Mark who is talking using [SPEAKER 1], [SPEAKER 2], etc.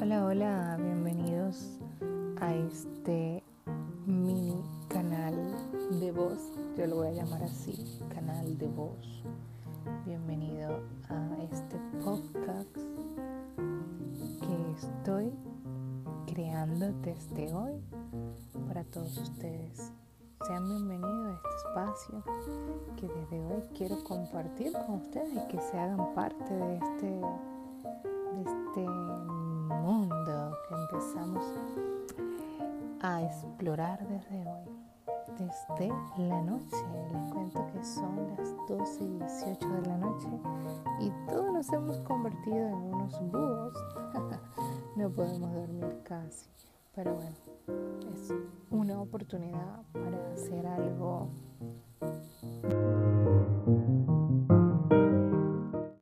[SPEAKER 1] Hola, hola, bienvenidos a este mini canal de voz. Yo lo voy a llamar así, canal de voz. Bienvenido a este podcast que estoy creando desde hoy para todos ustedes. Sean bienvenidos a este espacio que desde hoy quiero compartir con ustedes y que se hagan parte de este, empezamos a explorar desde hoy, desde la noche. Les cuento que son las 12 y 18 de la noche y todos nos hemos convertido en unos búhos. no podemos dormir casi, pero bueno, es una oportunidad para hacer algo